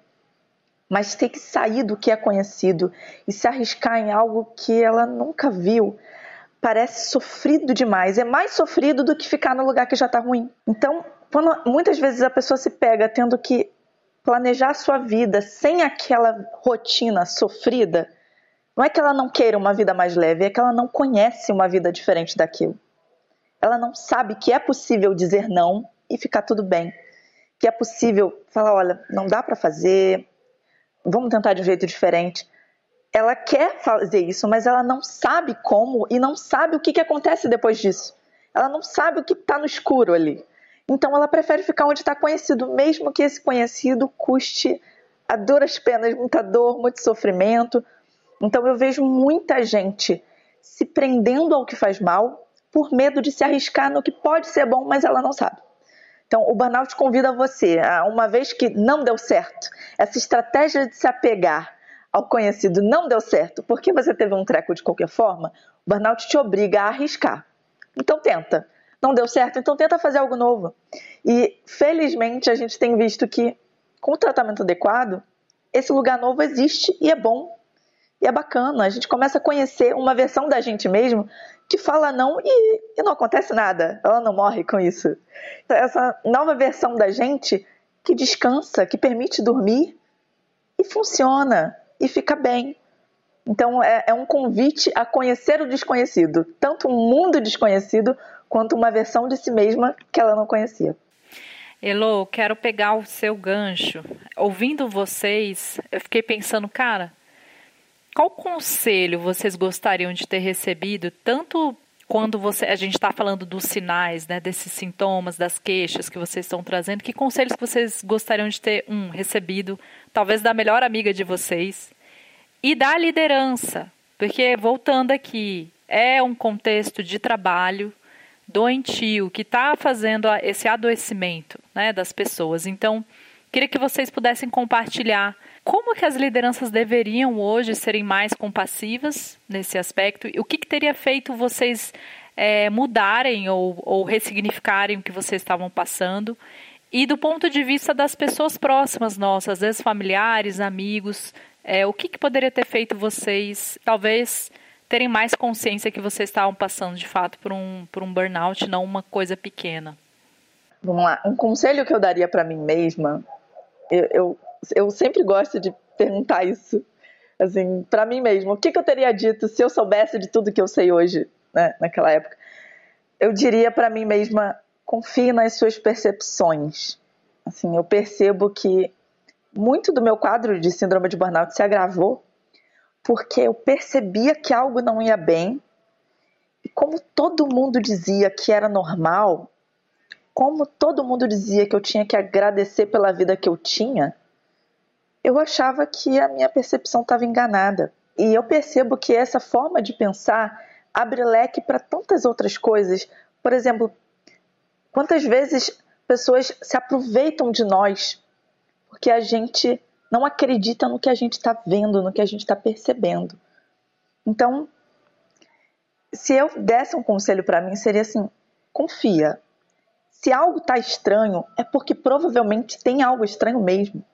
Mas ter que sair do que é conhecido e se arriscar em algo que ela nunca viu parece sofrido demais. É mais sofrido do que ficar no lugar que já está ruim. Então, quando muitas vezes a pessoa se pega tendo que planejar a sua vida sem aquela rotina sofrida, não é que ela não queira uma vida mais leve, é que ela não conhece uma vida diferente daquilo. Ela não sabe que é possível dizer não e ficar tudo bem. Que é possível falar, olha, não dá para fazer, vamos tentar de um jeito diferente. Ela quer fazer isso, mas ela não sabe como e não sabe o que, que acontece depois disso. Ela não sabe o que está no escuro ali. Então ela prefere ficar onde está conhecido, mesmo que esse conhecido custe a duras penas muita dor, muito sofrimento. Então eu vejo muita gente se prendendo ao que faz mal por medo de se arriscar no que pode ser bom, mas ela não sabe. Então, o burnout convida você, uma vez que não deu certo, essa estratégia de se apegar ao conhecido não deu certo, porque você teve um treco de qualquer forma, o burnout te obriga a arriscar. Então, tenta não deu certo, então tenta fazer algo novo. E felizmente a gente tem visto que com o tratamento adequado, esse lugar novo existe e é bom e é bacana. A gente começa a conhecer uma versão da gente mesmo que fala não e, e não acontece nada. Ela não morre com isso. Essa nova versão da gente que descansa, que permite dormir e funciona e fica bem. Então é, é um convite a conhecer o desconhecido, tanto um mundo desconhecido quanto uma versão de si mesma que ela não conhecia. Elo, quero pegar o seu gancho. Ouvindo vocês, eu fiquei pensando, cara, qual conselho vocês gostariam de ter recebido, tanto quando você, a gente está falando dos sinais, né, desses sintomas, das queixas que vocês estão trazendo, que conselhos vocês gostariam de ter, um, recebido, talvez da melhor amiga de vocês, e da liderança, porque voltando aqui, é um contexto de trabalho, doentio que está fazendo esse adoecimento né, das pessoas. Então, queria que vocês pudessem compartilhar como que as lideranças deveriam hoje serem mais compassivas nesse aspecto e o que, que teria feito vocês é, mudarem ou, ou ressignificarem o que vocês estavam passando e do ponto de vista das pessoas próximas nossas, às vezes familiares, amigos, é, o que, que poderia ter feito vocês, talvez terem mais consciência que vocês estavam passando de fato por um, por um burnout, não uma coisa pequena? Vamos lá. Um conselho que eu daria para mim mesma, eu, eu, eu, sempre gosto de perguntar isso, assim, para mim mesma. O que, que eu teria dito se eu soubesse de tudo que eu sei hoje, né, naquela época? Eu diria para mim mesma: confie nas suas percepções. Assim, eu percebo que muito do meu quadro de síndrome de burnout se agravou porque eu percebia que algo não ia bem. E como todo mundo dizia que era normal, como todo mundo dizia que eu tinha que agradecer pela vida que eu tinha, eu achava que a minha percepção estava enganada. E eu percebo que essa forma de pensar abre leque para tantas outras coisas. Por exemplo, quantas vezes pessoas se aproveitam de nós porque a gente não acredita no que a gente está vendo, no que a gente está percebendo. Então, se eu desse um conselho para mim, seria assim: confia. Se algo está estranho, é porque provavelmente tem algo estranho mesmo.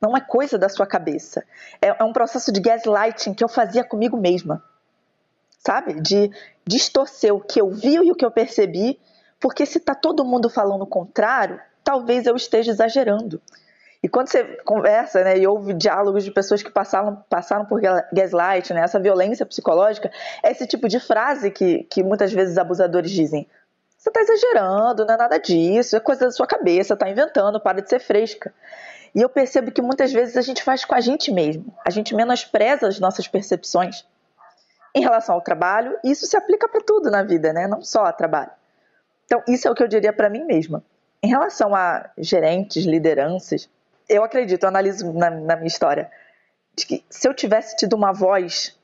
Não é coisa da sua cabeça. É, é um processo de gaslighting que eu fazia comigo mesma. Sabe? De distorcer o que eu vi e o que eu percebi, porque se tá todo mundo falando o contrário, talvez eu esteja exagerando. E quando você conversa né, e ouve diálogos de pessoas que passaram, passaram por gaslight, né, essa violência psicológica, é esse tipo de frase que, que muitas vezes abusadores dizem. Você está exagerando, não é nada disso, é coisa da sua cabeça, está inventando, para de ser fresca. E eu percebo que muitas vezes a gente faz com a gente mesmo, a gente menospreza as nossas percepções em relação ao trabalho, e isso se aplica para tudo na vida, né? não só a trabalho. Então, isso é o que eu diria para mim mesma. Em relação a gerentes, lideranças, eu acredito, eu analiso na, na, minha história, de que se eu tivesse tido uma voz,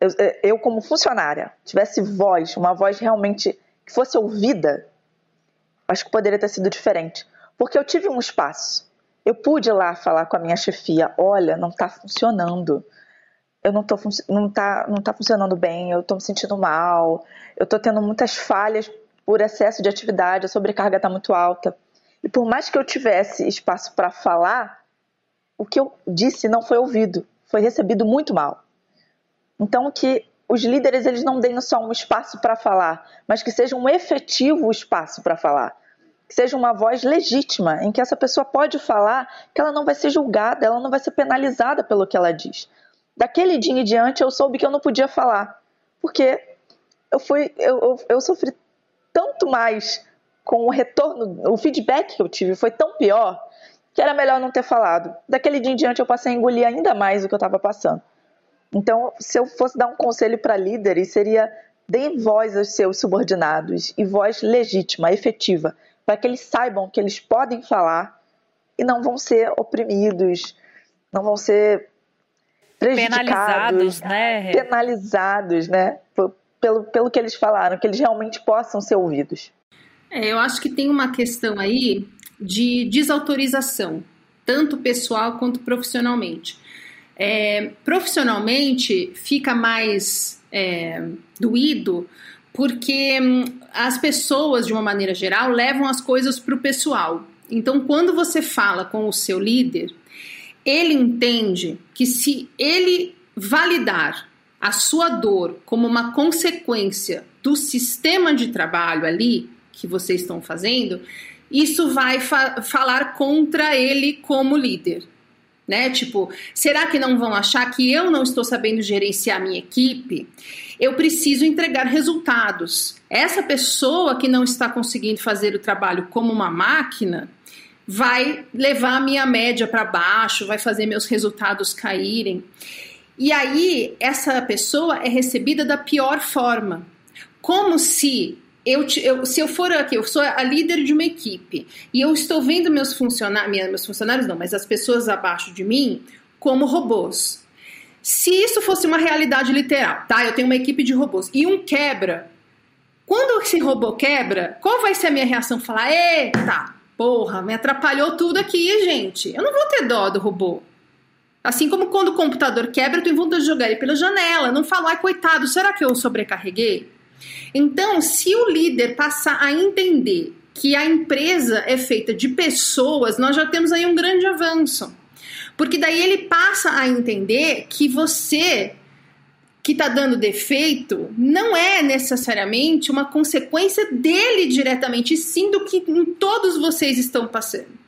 eu, eu, como funcionária, tivesse voz, uma voz realmente que fosse ouvida, acho que poderia ter sido diferente. Porque eu tive um espaço. Eu pude ir lá falar com a minha chefia, olha, não está funcionando. Eu não tô não tá, não tá funcionando bem, eu estou me sentindo mal, eu estou tendo muitas falhas por excesso de atividade, a sobrecarga está muito alta. E por mais que eu tivesse espaço para falar, o que eu disse não foi ouvido, foi recebido muito mal. Então que os líderes eles não deem só um espaço para falar, mas que seja um efetivo espaço para falar. Que seja uma voz legítima, em que essa pessoa pode falar que ela não vai ser julgada, ela não vai ser penalizada pelo que ela diz. Daquele dia em diante eu soube que eu não podia falar, porque eu fui eu, eu, eu sofri tanto mais com o retorno, o feedback que eu tive foi tão pior que era melhor não ter falado. Daquele dia em diante eu passei a engolir ainda mais o que eu estava passando. Então, se eu fosse dar um conselho para líderes, seria deem voz aos seus subordinados e voz legítima, efetiva, para que eles saibam que eles podem falar e não vão ser oprimidos, não vão ser prejudicados, penalizados, né? Penalizados, né? Pelo, pelo que eles falaram, que eles realmente possam ser ouvidos. É, eu acho que tem uma questão aí de desautorização, tanto pessoal quanto profissionalmente. É, profissionalmente fica mais é, doído porque hum, as pessoas, de uma maneira geral, levam as coisas para o pessoal. Então, quando você fala com o seu líder, ele entende que se ele validar a sua dor como uma consequência do sistema de trabalho ali, que vocês estão fazendo, isso vai fa falar contra ele como líder. Né? Tipo, será que não vão achar que eu não estou sabendo gerenciar minha equipe? Eu preciso entregar resultados. Essa pessoa que não está conseguindo fazer o trabalho como uma máquina vai levar a minha média para baixo, vai fazer meus resultados caírem. E aí, essa pessoa é recebida da pior forma. Como se eu, eu, se eu for aqui, eu sou a líder de uma equipe e eu estou vendo meus funcionários, meus funcionários não, mas as pessoas abaixo de mim como robôs. Se isso fosse uma realidade literal, tá? Eu tenho uma equipe de robôs e um quebra. Quando esse robô quebra, qual vai ser a minha reação? Falar, eita, porra, me atrapalhou tudo aqui, gente. Eu não vou ter dó do robô. Assim como quando o computador quebra, eu tenho vontade de jogar ele pela janela. Não falo, ai, coitado, será que eu sobrecarreguei? Então, se o líder passar a entender que a empresa é feita de pessoas, nós já temos aí um grande avanço. Porque daí ele passa a entender que você que está dando defeito não é necessariamente uma consequência dele diretamente, sim do que todos vocês estão passando.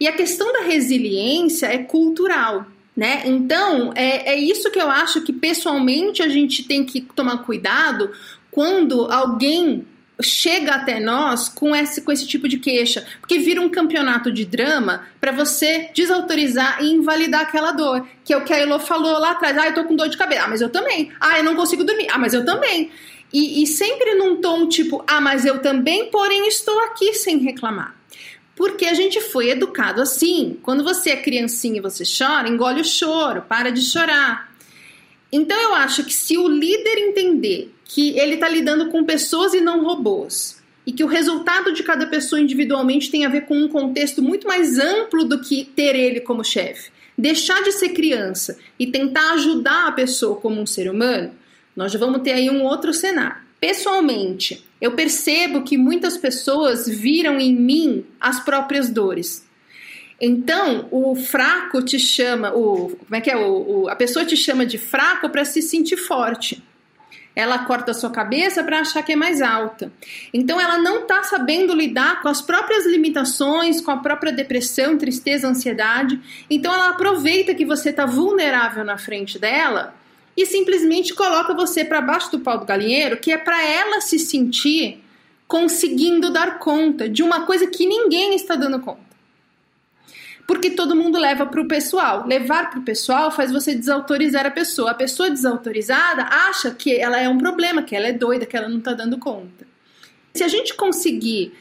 E a questão da resiliência é cultural. Né? Então, é, é isso que eu acho que pessoalmente a gente tem que tomar cuidado quando alguém chega até nós com esse, com esse tipo de queixa, porque vira um campeonato de drama para você desautorizar e invalidar aquela dor, que é o que a Elo falou lá atrás. Ah, eu tô com dor de cabeça. Ah, mas eu também. Ah, eu não consigo dormir. Ah, mas eu também. E, e sempre num tom tipo, ah, mas eu também, porém estou aqui sem reclamar. Porque a gente foi educado assim. Quando você é criancinha e você chora, engole o choro, para de chorar. Então eu acho que se o líder entender que ele está lidando com pessoas e não robôs. E que o resultado de cada pessoa individualmente tem a ver com um contexto muito mais amplo do que ter ele como chefe. Deixar de ser criança e tentar ajudar a pessoa como um ser humano, nós já vamos ter aí um outro cenário. Pessoalmente, eu percebo que muitas pessoas viram em mim as próprias dores. Então, o fraco te chama, o como é que é? O, o a pessoa te chama de fraco para se sentir forte. Ela corta a sua cabeça para achar que é mais alta. Então ela não está sabendo lidar com as próprias limitações, com a própria depressão, tristeza, ansiedade. Então ela aproveita que você está vulnerável na frente dela e simplesmente coloca você para baixo do pau do galinheiro, que é para ela se sentir conseguindo dar conta de uma coisa que ninguém está dando conta porque todo mundo leva para o pessoal. Levar para o pessoal faz você desautorizar a pessoa. A pessoa desautorizada acha que ela é um problema, que ela é doida, que ela não está dando conta. Se a gente conseguir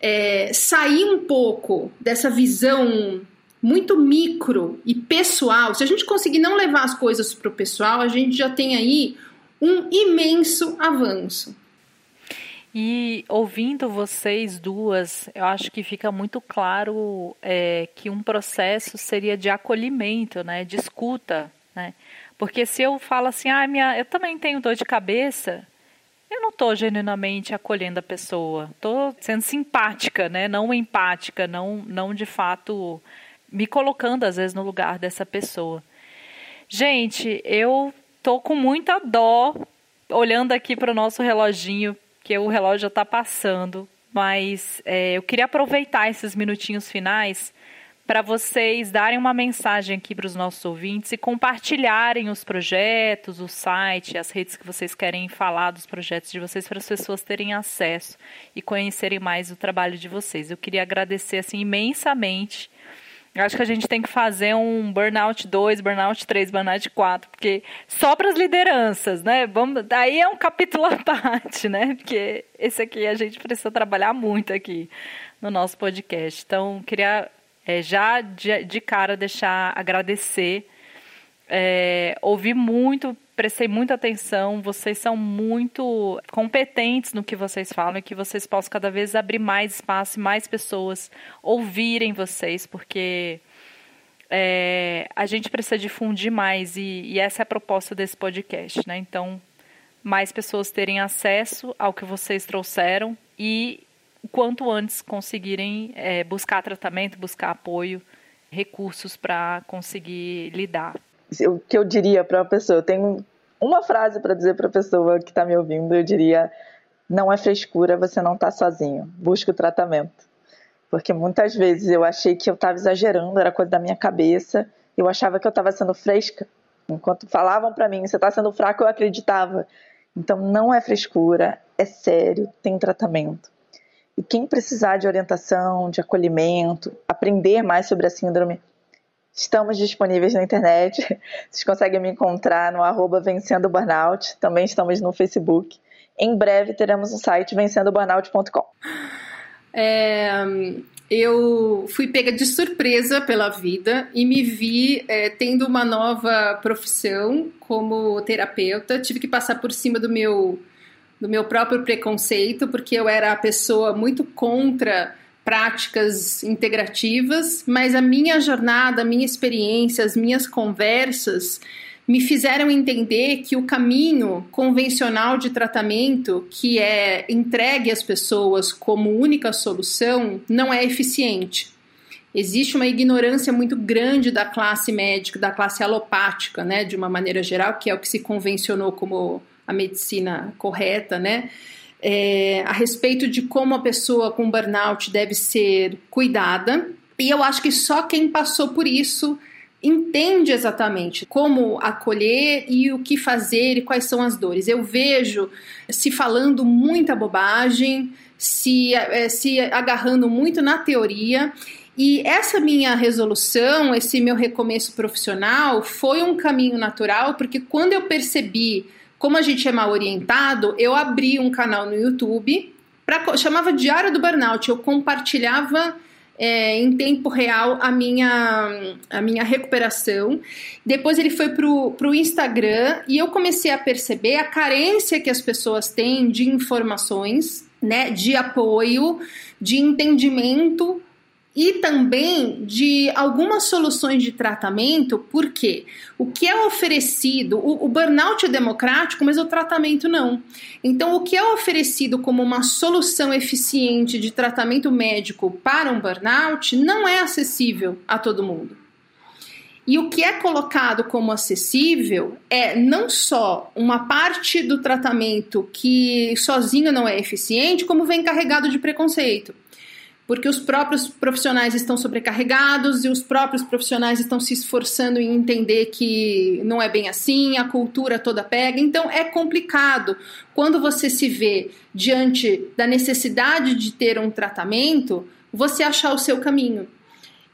é, sair um pouco dessa visão muito micro e pessoal, se a gente conseguir não levar as coisas para o pessoal, a gente já tem aí um imenso avanço. E ouvindo vocês duas, eu acho que fica muito claro é, que um processo seria de acolhimento, né, de escuta, né? Porque se eu falo assim, ah, minha, eu também tenho dor de cabeça, eu não estou genuinamente acolhendo a pessoa, estou sendo simpática, né, não empática, não, não de fato me colocando às vezes no lugar dessa pessoa. Gente, eu tô com muita dó olhando aqui para o nosso reloginho porque o relógio já está passando. Mas é, eu queria aproveitar esses minutinhos finais para vocês darem uma mensagem aqui para os nossos ouvintes e compartilharem os projetos, o site, as redes que vocês querem falar dos projetos de vocês para as pessoas terem acesso e conhecerem mais o trabalho de vocês. Eu queria agradecer assim imensamente Acho que a gente tem que fazer um burnout 2, burnout 3, burnout 4, porque só para as lideranças, né? Vamos, daí é um capítulo à (laughs) parte, né? Porque esse aqui a gente precisa trabalhar muito aqui no nosso podcast. Então, queria é, já de, de, cara deixar agradecer, é, ouvir muito prestei muita atenção, vocês são muito competentes no que vocês falam e que vocês possam cada vez abrir mais espaço e mais pessoas ouvirem vocês, porque é, a gente precisa difundir mais e, e, essa é a proposta desse podcast, né? Então, mais pessoas terem acesso ao que vocês trouxeram e quanto antes conseguirem é, buscar tratamento, buscar apoio, recursos para conseguir lidar o que eu diria para uma pessoa, eu tenho uma frase para dizer para a pessoa que está me ouvindo, eu diria: não é frescura, você não está sozinho, busque o tratamento. Porque muitas vezes eu achei que eu estava exagerando, era coisa da minha cabeça, eu achava que eu estava sendo fresca. Enquanto falavam para mim, você está sendo fraco, eu acreditava. Então não é frescura, é sério, tem tratamento. E quem precisar de orientação, de acolhimento, aprender mais sobre a síndrome, Estamos disponíveis na internet. (laughs) Vocês conseguem me encontrar no arroba Vencendo Burnout. Também estamos no Facebook. Em breve teremos um site vencendoburnout.com. É, eu fui pega de surpresa pela vida e me vi é, tendo uma nova profissão como terapeuta. Tive que passar por cima do meu, do meu próprio preconceito, porque eu era a pessoa muito contra práticas integrativas, mas a minha jornada, a minha experiência, as minhas conversas me fizeram entender que o caminho convencional de tratamento, que é entregue às pessoas como única solução, não é eficiente. Existe uma ignorância muito grande da classe médica, da classe alopática, né, de uma maneira geral, que é o que se convencionou como a medicina correta, né? É, a respeito de como a pessoa com burnout deve ser cuidada. E eu acho que só quem passou por isso entende exatamente como acolher e o que fazer e quais são as dores. Eu vejo se falando muita bobagem, se, é, se agarrando muito na teoria. E essa minha resolução, esse meu recomeço profissional, foi um caminho natural, porque quando eu percebi como a gente é mal orientado, eu abri um canal no YouTube, pra, chamava Diário do Burnout. Eu compartilhava é, em tempo real a minha, a minha recuperação. Depois ele foi para o Instagram e eu comecei a perceber a carência que as pessoas têm de informações, né, de apoio, de entendimento e também de algumas soluções de tratamento, porque o que é oferecido, o, o, burnout é democrático, mas o tratamento não. Então, o que é oferecido como uma solução eficiente de tratamento médico para um burnout não é acessível a todo mundo. E o que é colocado como acessível é não só uma parte do tratamento que sozinho não é eficiente, como vem carregado de preconceito porque os próprios profissionais estão sobrecarregados e os próprios profissionais estão se esforçando em entender que não é bem assim, a cultura toda pega. Então é complicado quando você se vê diante da necessidade de ter um tratamento, você achar o seu caminho.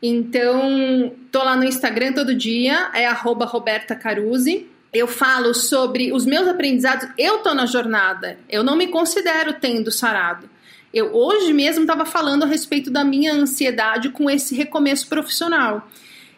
Então, tô lá no Instagram todo dia, é Roberta Caruzzi. Eu falo sobre os meus aprendizados. Eu tô na jornada. Eu não me considero tendo sarado eu hoje mesmo estava falando a respeito da minha ansiedade com esse recomeço profissional.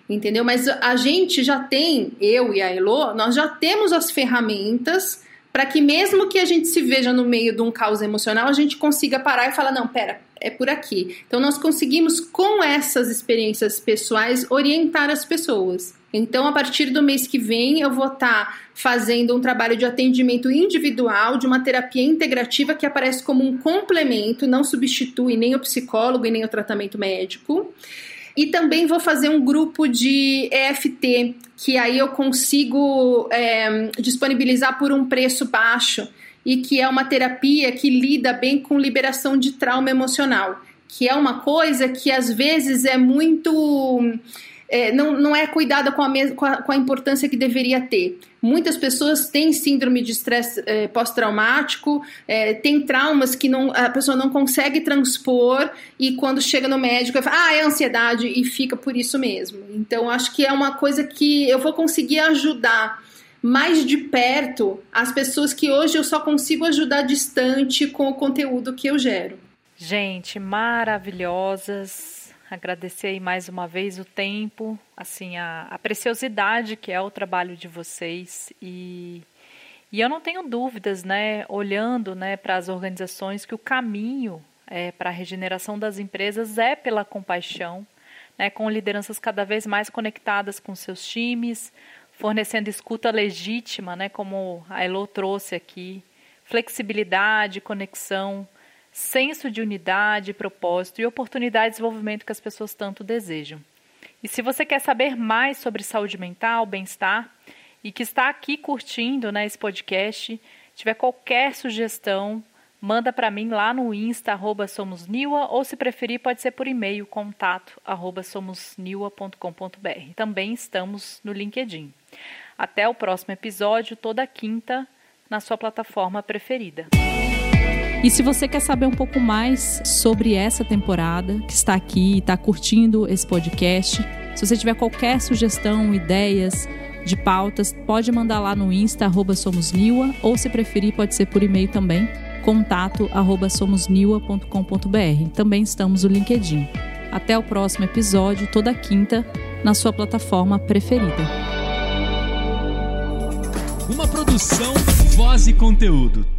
Entendeu? Mas a gente já tem, eu e a Elo, nós já temos as ferramentas para que mesmo que a gente se veja no meio de um caos emocional, a gente consiga parar e falar, não, pera, é por aqui. Então nós conseguimos com essas experiências pessoais orientar as pessoas. Então, a partir do mês que vem, eu vou estar tá fazendo um trabalho de atendimento individual, de uma terapia integrativa que aparece como um complemento, não substitui nem o psicólogo e nem o tratamento médico. E também vou fazer um grupo de EFT, que aí eu consigo é, disponibilizar por um preço baixo e que é uma terapia que lida bem com liberação de trauma emocional, que é uma coisa que às vezes é muito é, não, não é cuidada com a, com, a, com a importância que deveria ter. Muitas pessoas têm síndrome de estresse é, pós-traumático, é, tem traumas que não, a pessoa não consegue transpor e quando chega no médico, fala, ah, é ansiedade e fica por isso mesmo. Então, acho que é uma coisa que eu vou conseguir ajudar mais de perto as pessoas que hoje eu só consigo ajudar distante com o conteúdo que eu gero. Gente, maravilhosas agradecer aí mais uma vez o tempo, assim, a, a preciosidade que é o trabalho de vocês. E, e eu não tenho dúvidas, né, olhando, né, para as organizações que o caminho é, para a regeneração das empresas é pela compaixão, né, com lideranças cada vez mais conectadas com seus times, fornecendo escuta legítima, né, como a Elo trouxe aqui, flexibilidade, conexão, senso de unidade, propósito e oportunidade de desenvolvimento que as pessoas tanto desejam. E se você quer saber mais sobre saúde mental, bem-estar e que está aqui curtindo né, esse podcast, tiver qualquer sugestão, manda para mim lá no Insta, arroba somosniwa, ou se preferir, pode ser por e-mail, contato, arroba somosniwa.com.br. Também estamos no LinkedIn. Até o próximo episódio, toda quinta, na sua plataforma preferida. E se você quer saber um pouco mais sobre essa temporada, que está aqui e está curtindo esse podcast, se você tiver qualquer sugestão, ideias de pautas, pode mandar lá no Insta, arroba somosniwa, ou se preferir, pode ser por e-mail também, contato arroba somosniwa.com.br. Também estamos no LinkedIn. Até o próximo episódio, toda quinta, na sua plataforma preferida. Uma produção, voz e conteúdo